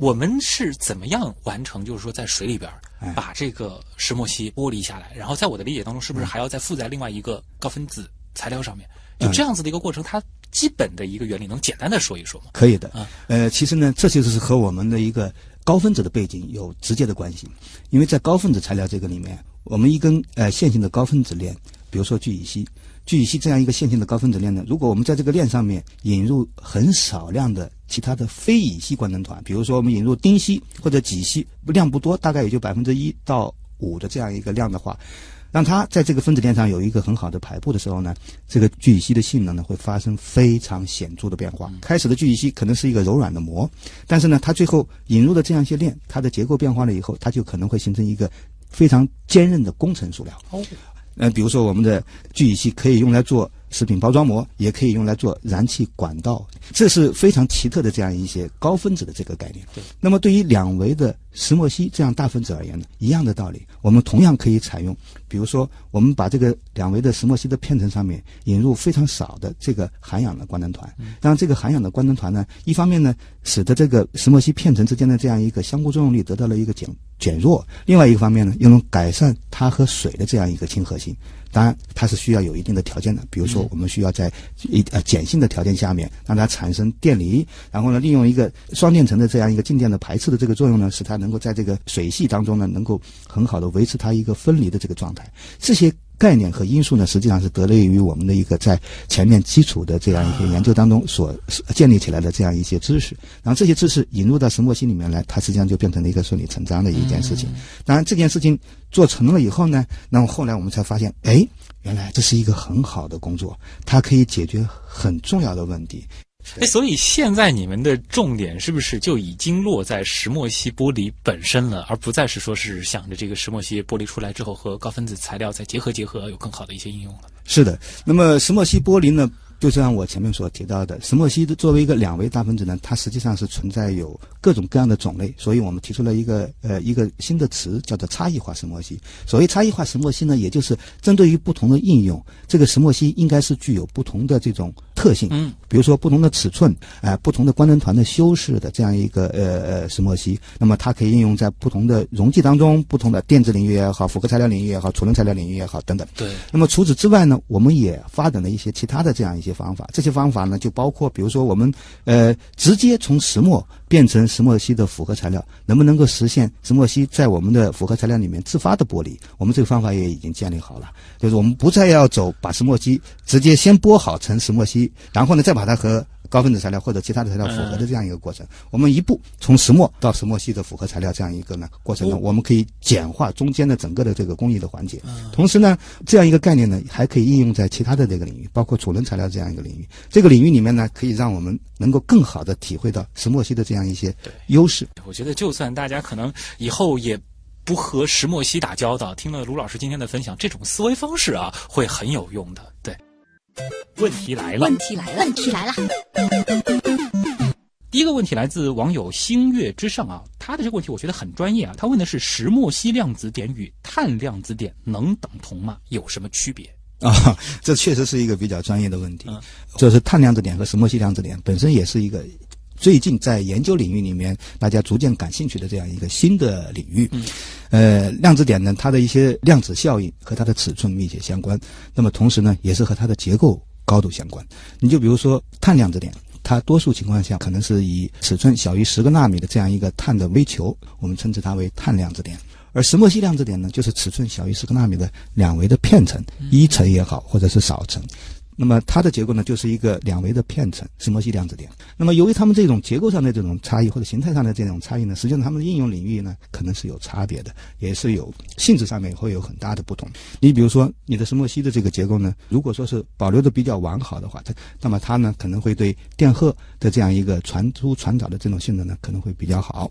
我们是怎么样完成？就是说，在水里边把这个石墨烯剥离下来，然后在我的理解当中，是不是还要再附在另外一个高分子材料上面？就这样子的一个过程，它基本的一个原理，能简单的说一说吗？可以的啊。呃，其实呢，这就是和我们的一个高分子的背景有直接的关系，因为在高分子材料这个里面，我们一根呃线性的高分子链，比如说聚乙烯，聚乙烯这样一个线性的高分子链呢，如果我们在这个链上面引入很少量的其他的非乙烯官能团，比如说我们引入丁烯或者己烯，量不多，大概也就百分之一到五的这样一个量的话，让它在这个分子链上有一个很好的排布的时候呢，这个聚乙烯的性能呢会发生非常显著的变化。开始的聚乙烯可能是一个柔软的膜，但是呢，它最后引入了这样一些链，它的结构变化了以后，它就可能会形成一个非常坚韧的工程塑料。哦，呃，比如说我们的聚乙烯可以用来做食品包装膜，也可以用来做燃气管道，这是非常奇特的这样一些高分子的这个概念。那么对于两维的石墨烯这样大分子而言呢，一样的道理，我们同样可以采用，比如说我们把这个两维的石墨烯的片层上面引入非常少的这个含氧的官能团，让这个含氧的官能团呢，一方面呢，使得这个石墨烯片层之间的这样一个相互作用力得到了一个减减弱，另外一个方面呢，又能改善它和水的这样一个亲和性。当然，它是需要有一定的条件的，比如说我们需要在一呃碱性的条件下面让它产生电离，然后呢，利用一个双电层的这样一个静电的排斥的这个作用呢，使它能够在这个水系当中呢，能够很好的维持它一个分离的这个状态。这些概念和因素呢，实际上是得力于我们的一个在前面基础的这样一些研究当中所建立起来的这样一些知识，然后这些知识引入到石墨烯里面来，它实际上就变成了一个顺理成章的一件事情。当然，这件事情做成了以后呢，那么后来我们才发现，哎，原来这是一个很好的工作，它可以解决很重要的问题。哎，所以现在你们的重点是不是就已经落在石墨烯玻璃本身了，而不再是说是想着这个石墨烯玻璃出来之后和高分子材料再结合结合，有更好的一些应用了？是的，那么石墨烯玻璃呢，就像我前面所提到的，石墨烯作为一个两维大分子呢，它实际上是存在有各种各样的种类，所以我们提出了一个呃一个新的词，叫做差异化石墨烯。所谓差异化石墨烯呢，也就是针对于不同的应用，这个石墨烯应该是具有不同的这种特性。嗯，比如说不同的尺寸，啊、不同的官能团的修饰的这样一个呃呃石墨烯，那么它可以应用在不同的溶剂当中，不同的电子领域也好，复合材料领域也好，储能材料领域也好等等。对，那么除此之外呢，我们也发展了一些其他的这样一些方法。这些方法呢，就包括比如说我们呃直接从石墨变成石墨烯的复合材料，能不能够实现石墨烯在我们的复合材料里面自发的剥离？我们这个方法也已经建立好了，就是我们不再要走把石墨烯直接先剥好成石墨烯，然后呢再把它和高分子材料或者其他的材料复合的这样一个过程。我们一步从石墨到石墨烯的复合材料这样一个呢过程呢，我们可以简化中间的整个的这个工艺的环节。同时呢，这样一个概念呢，还可以应用在其他的这个领域，包括储能材料这样一个领域。这个领域里面呢，可以让我们能够更好的体会到石墨烯的这样一些优势。我觉得，就算大家可能以后也不和石墨烯打交道，听了卢老师今天的分享，这种思维方式啊，会很有用的。对，问题来了，问题来了，问题来了。第一个问题来自网友星月之上啊，他的这个问题我觉得很专业啊。他问的是石墨烯量子点与碳量子点能等同吗？有什么区别？啊，这确实是一个比较专业的问题。就是碳量子点和石墨烯量子点本身也是一个最近在研究领域里面大家逐渐感兴趣的这样一个新的领域。呃，量子点呢，它的一些量子效应和它的尺寸密切相关，那么同时呢，也是和它的结构高度相关。你就比如说碳量子点。它多数情况下可能是以尺寸小于十个纳米的这样一个碳的微球，我们称之它为碳量子点。而石墨烯量子点呢，就是尺寸小于十个纳米的两维的片层，一层也好，或者是少层。那么它的结构呢，就是一个两维的片层，石墨烯量子点。那么由于它们这种结构上的这种差异或者形态上的这种差异呢，实际上它们的应用领域呢，可能是有差别的，也是有性质上面会有很大的不同。你比如说，你的石墨烯的这个结构呢，如果说是保留的比较完好的话，它那么它呢可能会对电荷的这样一个传输传导的这种性能呢可能会比较好。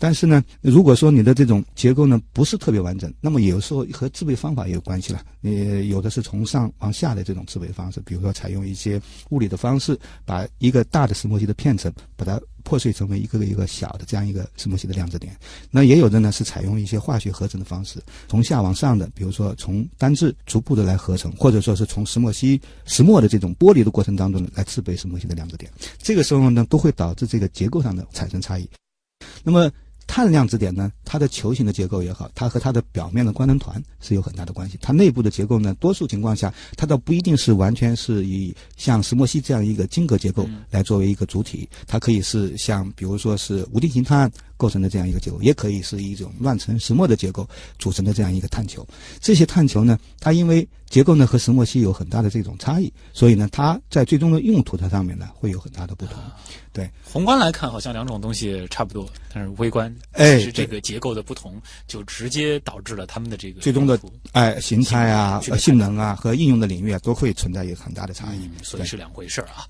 但是呢，如果说你的这种结构呢不是特别完整，那么有时候和制备方法也有关系了。你有的是从上往下的这种制备方式。比如说，采用一些物理的方式，把一个大的石墨烯的片层，把它破碎成为一个个一个小的这样一个石墨烯的量子点。那也有的呢是采用一些化学合成的方式，从下往上的，比如说从单质逐步的来合成，或者说是从石墨烯石墨的这种剥离的过程当中来制备石墨烯的量子点。这个时候呢，都会导致这个结构上的产生差异。那么。碳量子点呢，它的球形的结构也好，它和它的表面的官能团是有很大的关系。它内部的结构呢，多数情况下，它倒不一定是完全是以像石墨烯这样一个晶格结构来作为一个主体，它可以是像比如说是无定型碳。构成的这样一个结构，也可以是一种乱层石墨的结构组成的这样一个碳球。这些碳球呢，它因为结构呢和石墨烯有很大的这种差异，所以呢，它在最终的用途它上面呢会有很大的不同。对，宏观来看好像两种东西差不多，但是微观，哎，是这个结构的不同，就直接导致了它们的这个最终的哎形态啊、性能啊和应用的领域啊都会存在一个很大的差异，所以是两回事儿啊。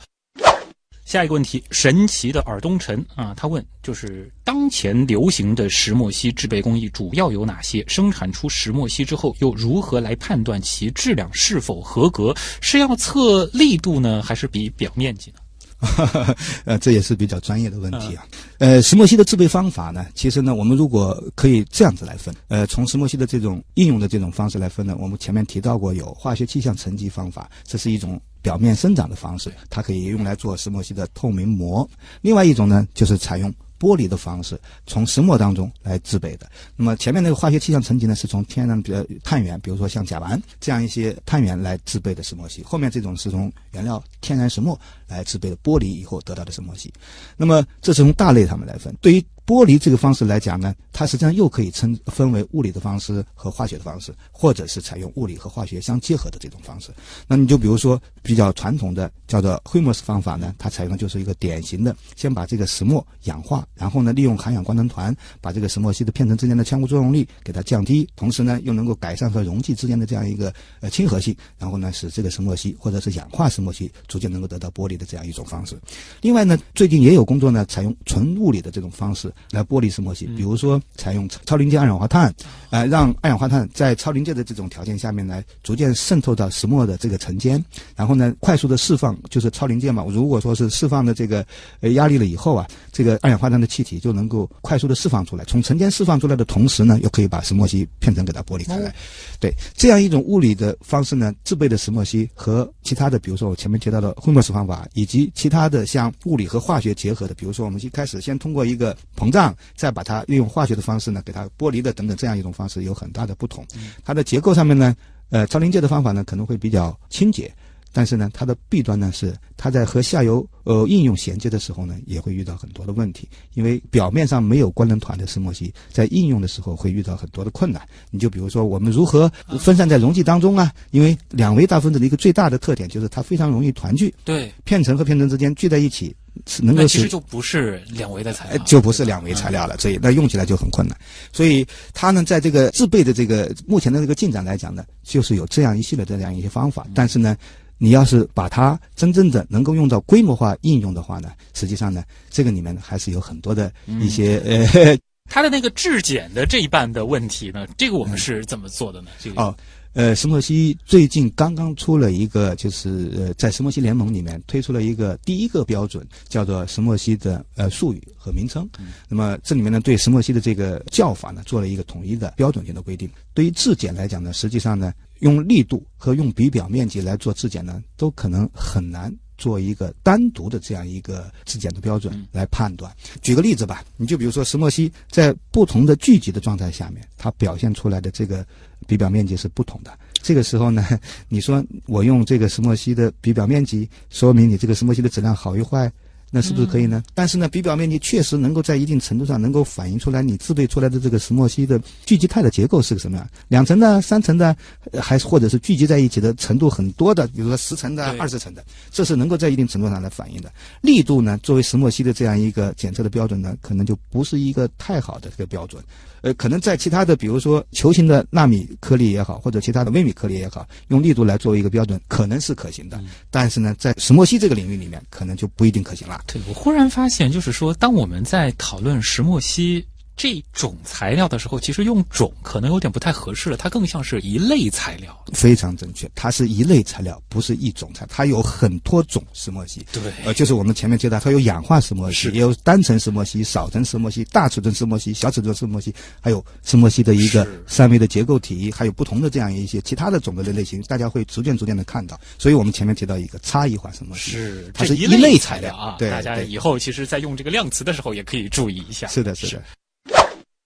下一个问题，神奇的尔东陈啊，他问就是当前流行的石墨烯制备工艺主要有哪些？生产出石墨烯之后，又如何来判断其质量是否合格？是要测力度呢，还是比表面积呢？呃，这也是比较专业的问题啊。呃，石墨烯的制备方法呢，其实呢，我们如果可以这样子来分，呃，从石墨烯的这种应用的这种方式来分呢，我们前面提到过有化学气象沉积方法，这是一种。表面生长的方式，它可以用来做石墨烯的透明膜。另外一种呢，就是采用剥离的方式，从石墨当中来制备的。那么前面那个化学气象沉积呢，是从天然的碳源，比如说像甲烷这样一些碳源来制备的石墨烯。后面这种是从原料天然石墨来制备的剥离以后得到的石墨烯。那么这是从大类上面来分。对于剥离这个方式来讲呢，它实际上又可以称分为物理的方式和化学的方式，或者是采用物理和化学相结合的这种方式。那你就比如说比较传统的叫做惠莫斯方法呢，它采用的就是一个典型的，先把这个石墨氧化，然后呢利用含氧光能团把这个石墨烯的片层之间的相互作用力给它降低，同时呢又能够改善和溶剂之间的这样一个呃亲和性，然后呢使这个石墨烯或者是氧化石墨烯逐渐能够得到剥离的这样一种方式。另外呢，最近也有工作呢采用纯物理的这种方式。来剥离石墨烯，比如说采用超临界二氧化碳，呃，让二氧化碳在超临界的这种条件下面来逐渐渗透到石墨的这个层间，然后呢，快速的释放，就是超临界嘛。如果说是释放的这个呃压力了以后啊，这个二氧化碳的气体就能够快速的释放出来，从层间释放出来的同时呢，又可以把石墨烯片层给它剥离开来。对，这样一种物理的方式呢，制备的石墨烯和其他的，比如说我前面提到的惠墨石方法，以及其他的像物理和化学结合的，比如说我们一开始先通过一个膨胀，再把它运用化学的方式呢给它剥离的等等，这样一种方式有很大的不同。它的结构上面呢，呃，超临界的方法呢可能会比较清洁。但是呢，它的弊端呢是它在和下游呃应用衔接的时候呢，也会遇到很多的问题，因为表面上没有官能团的石墨烯，在应用的时候会遇到很多的困难。你就比如说我们如何分散在溶剂当中啊？因为两维大分子的一个最大的特点就是它非常容易团聚，对，片层和片层之间聚在一起，是能够其实就不是两维的材呃料，就不是两维材料了，所以那用起来就很困难。所以它呢，在这个制备的这个目前的这个进展来讲呢，就是有这样一系列的这样一些方法。但是呢，你要是把它真正的能够用到规模化应用的话呢，实际上呢，这个里面还是有很多的一些、呃它的那个质检的这一半的问题呢，这个我们是怎么做的呢？这个哦，呃，石墨烯最近刚刚出了一个，就是呃，在石墨烯联盟里面推出了一个第一个标准，叫做石墨烯的呃术语和名称。那么这里面呢，对石墨烯的这个叫法呢，做了一个统一的标准性的规定。对于质检来讲呢，实际上呢，用力度和用比表面积来做质检呢，都可能很难。做一个单独的这样一个质检的标准来判断。举个例子吧，你就比如说石墨烯在不同的聚集的状态下面，它表现出来的这个比表面积是不同的。这个时候呢，你说我用这个石墨烯的比表面积，说明你这个石墨烯的质量好与坏，那是不是可以呢？但是呢，比表面积确实能够在一定程度上能够反映出来你制备出来的这个石墨烯的聚集态的结构是个什么样，两层的、三层的，呃还是或者是聚集在一起的程度很多的，比如说十层的、二十层的，这是能够在一定程度上来反映的。力度呢，作为石墨烯的这样一个检测的标准呢，可能就不是一个太好的这个标准。呃，可能在其他的，比如说球形的纳米颗粒也好，或者其他的微米颗粒也好，用力度来作为一个标准，可能是可行的。但是呢，在石墨烯这个领域里面，可能就不一定可行了。对我忽然发现，就是说，当我们在讨论石墨烯这种材料的时候，其实用种可能有点不太合适了，它更像是一类材料。非常正确，它是一类材料，不是一种材，它有很多种石墨烯。对呃，就是我们前面提到，它有氧化石墨烯，也有单层石墨烯、少层石墨烯、大尺寸石墨烯、小尺寸石墨烯，还有石墨烯的一个三维的结构体，还有不同的这样一些其他的种类的类型，大家会逐渐逐渐的看到。所以我们前面提到一个差异化石墨烯，是，它是一类材料啊。对大家以后其实在用这个量词的时候也可以注意一下。是的，是的。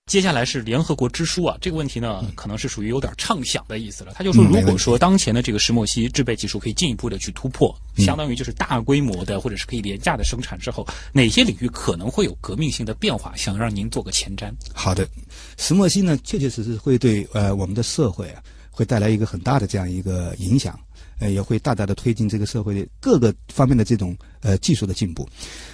接下来是联合国之书啊，这个问题呢，可能是属于有点畅想的意思了。他就说，如果说当前的这个石墨烯制备技术可以进一步的去突破，相当于就是大规模的或者是可以廉价的生产之后，哪些领域可能会有革命性的变化？想让您做个前瞻。好的，石墨烯呢，确确实实会对呃我们的社会啊，会带来一个很大的这样一个影响，呃，也会大大的推进这个社会的各个方面的这种呃技术的进步。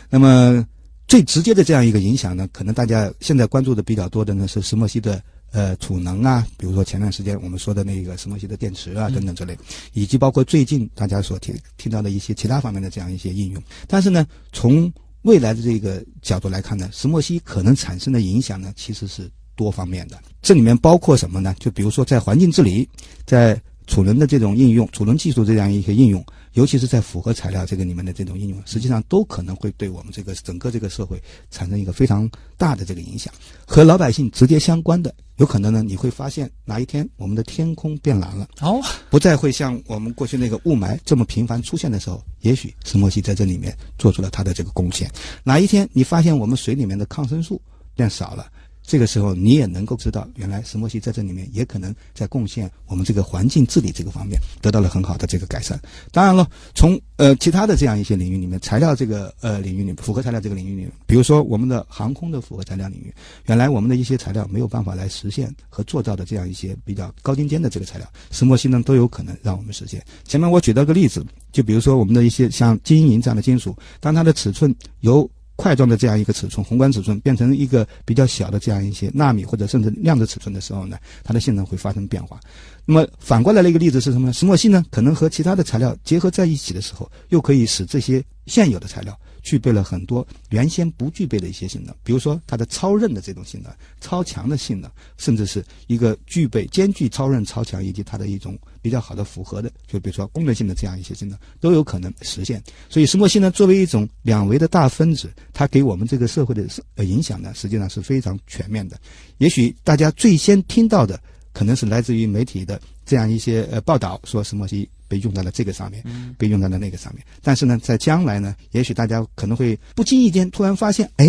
那么最直接的这样一个影响呢，可能大家现在关注的比较多的呢是石墨烯的呃储能啊，比如说前段时间我们说的那个石墨烯的电池啊等等之类，以及包括最近大家所听听到的一些其他方面的这样一些应用。但是呢，从未来的这个角度来看呢，石墨烯可能产生的影响呢，其实是多方面的。这里面包括什么呢？就比如说在环境治理，在储能的这种应用、储能技术这样一些应用，尤其是在复合材料这个里面的这种应用，实际上都可能会对我们这个整个这个社会产生一个非常大的这个影响。和老百姓直接相关的，有可能呢，你会发现哪一天我们的天空变蓝了。哦，不再会像我们过去那个雾霾这么频繁出现的时候，也许石墨烯在这里面做出了它的这个贡献。哪一天你发现我们水里面的抗生素变少了，这个时候你也能够知道，原来石墨烯在这里面也可能在贡献我们这个环境治理这个方面得到了很好的这个改善。当然了，从呃其他的这样一些领域里面，材料这个呃领域里，复合材料这个领域里面，比如说我们的航空的复合材料领域，原来我们的一些材料没有办法来实现和做到的这样一些比较高精尖的这个材料，石墨烯呢都有可能让我们实现。前面我举到个例子，就比如说我们的一些像金银这样的金属，当它的尺寸由块状的这样一个尺寸，宏观尺寸变成一个比较小的这样一些纳米或者甚至量子尺寸的时候呢，它的性能会发生变化。那么反过来的一个例子是什么呢？石墨烯呢，可能和其他的材料结合在一起的时候，又可以使这些现有的材料具备了很多原先不具备的一些性能，比如说它的超韧的这种性能、超强的性能，甚至是一个具备兼具超韧、超强以及它的一种比较好的复合的，就比如说功能性的这样一些性能，都有可能实现。所以石墨烯呢，作为一种两维的大分子，它给我们这个社会的呃影响呢，实际上是非常全面的。也许大家最先听到的，可能是来自于媒体的这样一些呃报道，说石墨烯被用在了这个上面，被用在了那个上面。但是呢，在将来呢，也许大家可能会不经意间突然发现，哎，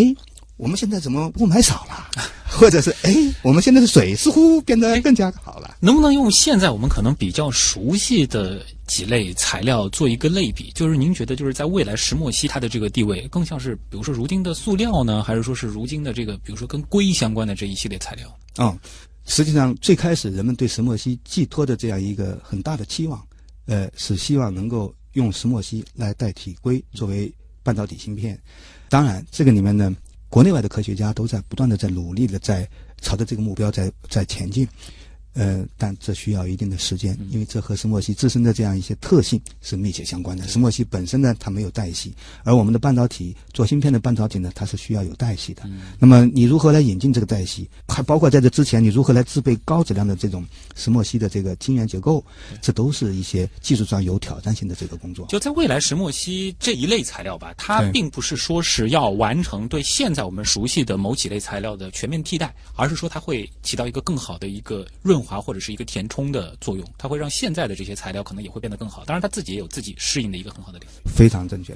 我们现在怎么雾霾少了？或者是哎，我们现在的水似乎变得更加好了。能不能用现在我们可能比较熟悉的几类材料做一个类比，就是您觉得就是在未来石墨烯它的这个地位更像是比如说如今的塑料呢，还是说是如今的这个比如说跟硅相关的这一系列材料？嗯，实际上最开始人们对石墨烯寄托的这样一个很大的期望，呃，是希望能够用石墨烯来代替硅作为半导体芯片。当然，这个里面呢，国内外的科学家都在不断的在努力的在朝着这个目标在在前进。呃，但这需要一定的时间，因为这和石墨烯自身的这样一些特性是密切相关的。石墨烯本身呢，它没有代谢，而我们的半导体做芯片的半导体呢，它是需要有代谢的。那么你如何来引进这个代谢？还包括在这之前，你如何来制备高质量的这种石墨烯的这个晶圆结构？这都是一些技术上有挑战性的这个工作。就在未来，石墨烯这一类材料吧，它并不是说是要完成对现在我们熟悉的某几类材料的全面替代，而是说它会起到一个更好的一个润。滑或者是一个填充的作用，它会让现在的这些材料可能也会变得更好。当然，它自己也有自己适应的一个很好的点。非常正确。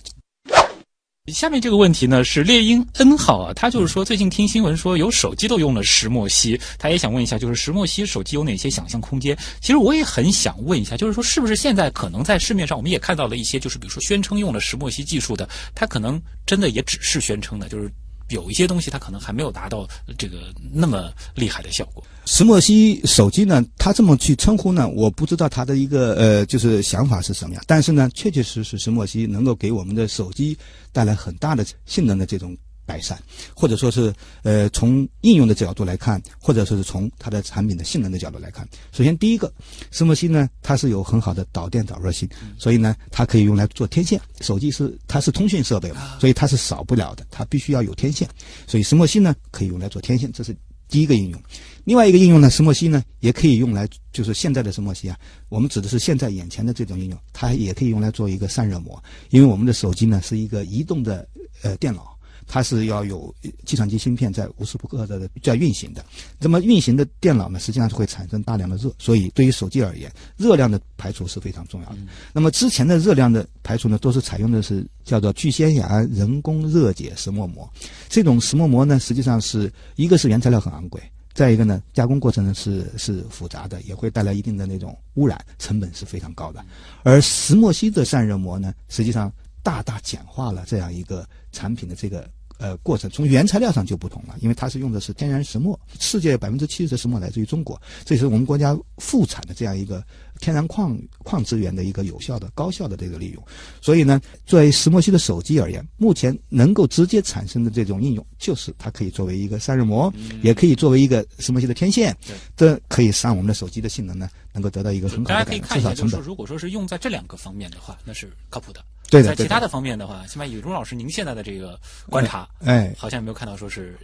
下面这个问题呢是猎鹰 N 号啊，他就是说最近听新闻说有手机都用了石墨烯，他也想问一下，就是石墨烯手机有哪些想象空间？其实我也很想问一下，就是说是不是现在可能在市面上我们也看到了一些，就是比如说宣称用了石墨烯技术的，它可能真的也只是宣称的，就是。有一些东西它可能还没有达到这个那么厉害的效果。石墨烯手机呢，它这么去称呼呢，我不知道它的一个呃，就是想法是什么样。但是呢，确确实实石墨烯能够给我们的手机带来很大的性能的这种。改善，或者说是呃，从应用的角度来看，或者说是从它的产品的性能的角度来看。首先，第一个，石墨烯呢，它是有很好的导电导热性，所以呢，它可以用来做天线。手机是它是通讯设备嘛，所以它是少不了的，它必须要有天线。所以石墨烯呢，可以用来做天线，这是第一个应用。另外一个应用呢，石墨烯呢，也可以用来，就是现在的石墨烯啊，我们指的是现在眼前的这种应用，它也可以用来做一个散热膜，因为我们的手机呢是一个移动的呃电脑。它是要有计算机芯片在无时不刻的在运行的，那么运行的电脑呢，实际上是会产生大量的热，所以对于手机而言，热量的排除是非常重要的。那么之前的热量的排除呢，都是采用的是叫做聚酰亚胺人工热解石墨膜，这种石墨膜呢，实际上是一个是原材料很昂贵，再一个呢，加工过程呢是是复杂的，也会带来一定的那种污染，成本是非常高的。而石墨烯的散热膜呢，实际上大大简化了这样一个产品的这个。呃，过程从原材料上就不同了，因为它是用的是天然石墨，世界百分之七十的石墨来自于中国，这是我们国家副产的这样一个天然矿矿资源的一个有效的、高效的这个利用。所以呢，作为石墨烯的手机而言，目前能够直接产生的这种应用，就是它可以作为一个散热膜，也可以作为一个石墨烯的天线，这可以让我们的手机的性能呢，能够得到一个很好的改善，至少成本。如果说是用在这两个方面的话，那是靠谱的。对的，在其他的方面的话，起码以钟老师您现在的这个观察，哎，好像没有看到说是，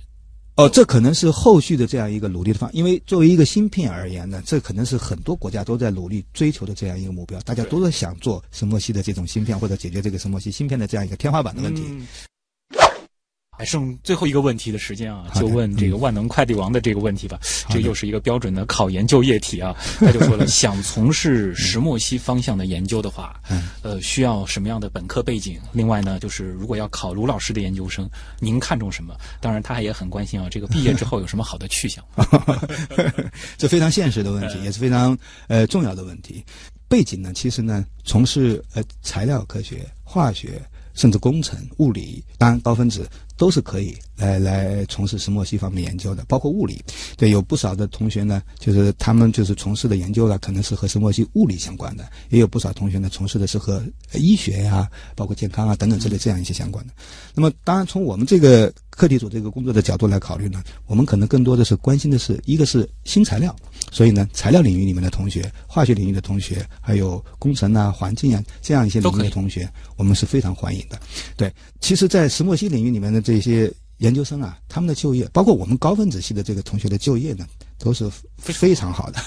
哦，这可能是后续的这样一个努力的方，因为作为一个芯片而言呢，这可能是很多国家都在努力追求的这样一个目标，大家都在想做石墨烯的这种芯片，或者解决这个石墨烯芯片的这样一个天花板的问题。还剩最后一个问题的时间啊，就问这个万能快递王的这个问题吧。这又是一个标准的考研就业题啊。他就说了，想从事石墨烯方向的研究的话，呃，需要什么样的本科背景？另外呢，就是如果要考卢老师的研究生，您看重什么？当然，他还也很关心啊，这个毕业之后有什么好的去向？这非常现实的问题，也是非常呃重要的问题。背景呢，其实呢，从事呃材料科学、化学。甚至工程、物理，当然高分子都是可以来来从事石墨烯方面研究的，包括物理。对，有不少的同学呢，就是他们就是从事的研究呢，可能是和石墨烯物理相关的；也有不少同学呢，从事的是和医学呀、包括健康啊等等之类这样一些相关的。那么，当然从我们这个课题组这个工作的角度来考虑呢，我们可能更多的是关心的是一个是新材料。所以呢，材料领域里面的同学、化学领域的同学，还有工程啊、环境啊这样一些领域的同学，我们是非常欢迎的。对，其实，在石墨烯领域里面的这些研究生啊，他们的就业，包括我们高分子系的这个同学的就业呢，都是非常好的。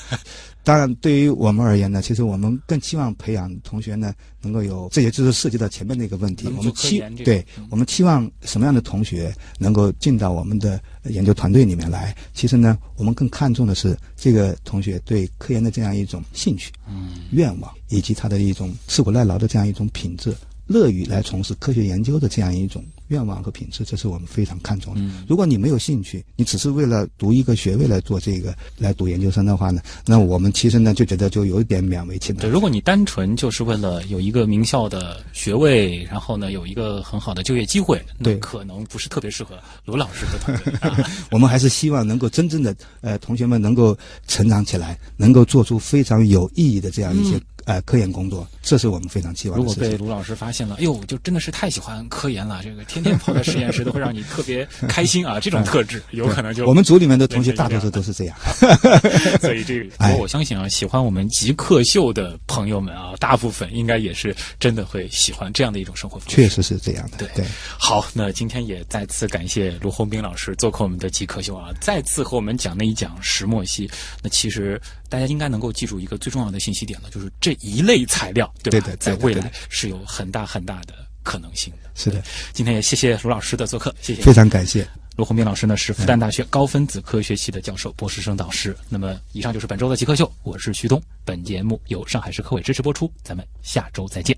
当然，对于我们而言呢，其实我们更期望培养同学呢，能够有这也就是涉及到前面那个问题。我们期对我们期望什么样的同学能够进到我们的研究团队里面来？其实呢，我们更看重的是这个同学对科研的这样一种兴趣、嗯、愿望，以及他的一种吃苦耐劳的这样一种品质，乐于来从事科学研究的这样一种愿望和品质，这是我们非常看重的。嗯如果你没有兴趣，你只是为了读一个学位来做这个来读研究生的话呢，那我们其实呢就觉得就有一点勉为其难对，难。如果你单纯就是为了有一个名校的学位，然后呢有一个很好的就业机会，对可能不是特别适合卢老师的团队啊。我们还是希望能够真正的呃同学们能够成长起来，能够做出非常有意义的这样一些、呃科研工作，这是我们非常期望的事情。果被卢老师发现了，哎呦，就真的是太喜欢科研了，这个天天泡在实验室都会让你特别 开心啊，这种特质有可能就我们组里面的同学大多数都是这样。所以这个，哎不过我相信啊，喜欢我们极客秀的朋友们啊，大部分应该也是真的会喜欢这样的一种生活方式。确实是这样的。对对，好，那今天也再次感谢卢洪斌老师做客我们的极客秀啊，再次和我们讲了一讲石墨烯。那其实大家应该能够记住一个最重要的信息点了，就是这一类材料，对吧？在未来是有很大很大的可能性的。是的，今天也谢谢卢老师的做客，谢谢。非常感谢。卢洪斌老师呢是复旦大学高分子科学系的教授、博士生导师。那么，以上就是本周的极客秀，我是徐东。本节目由上海市科委支持播出，咱们下周再见。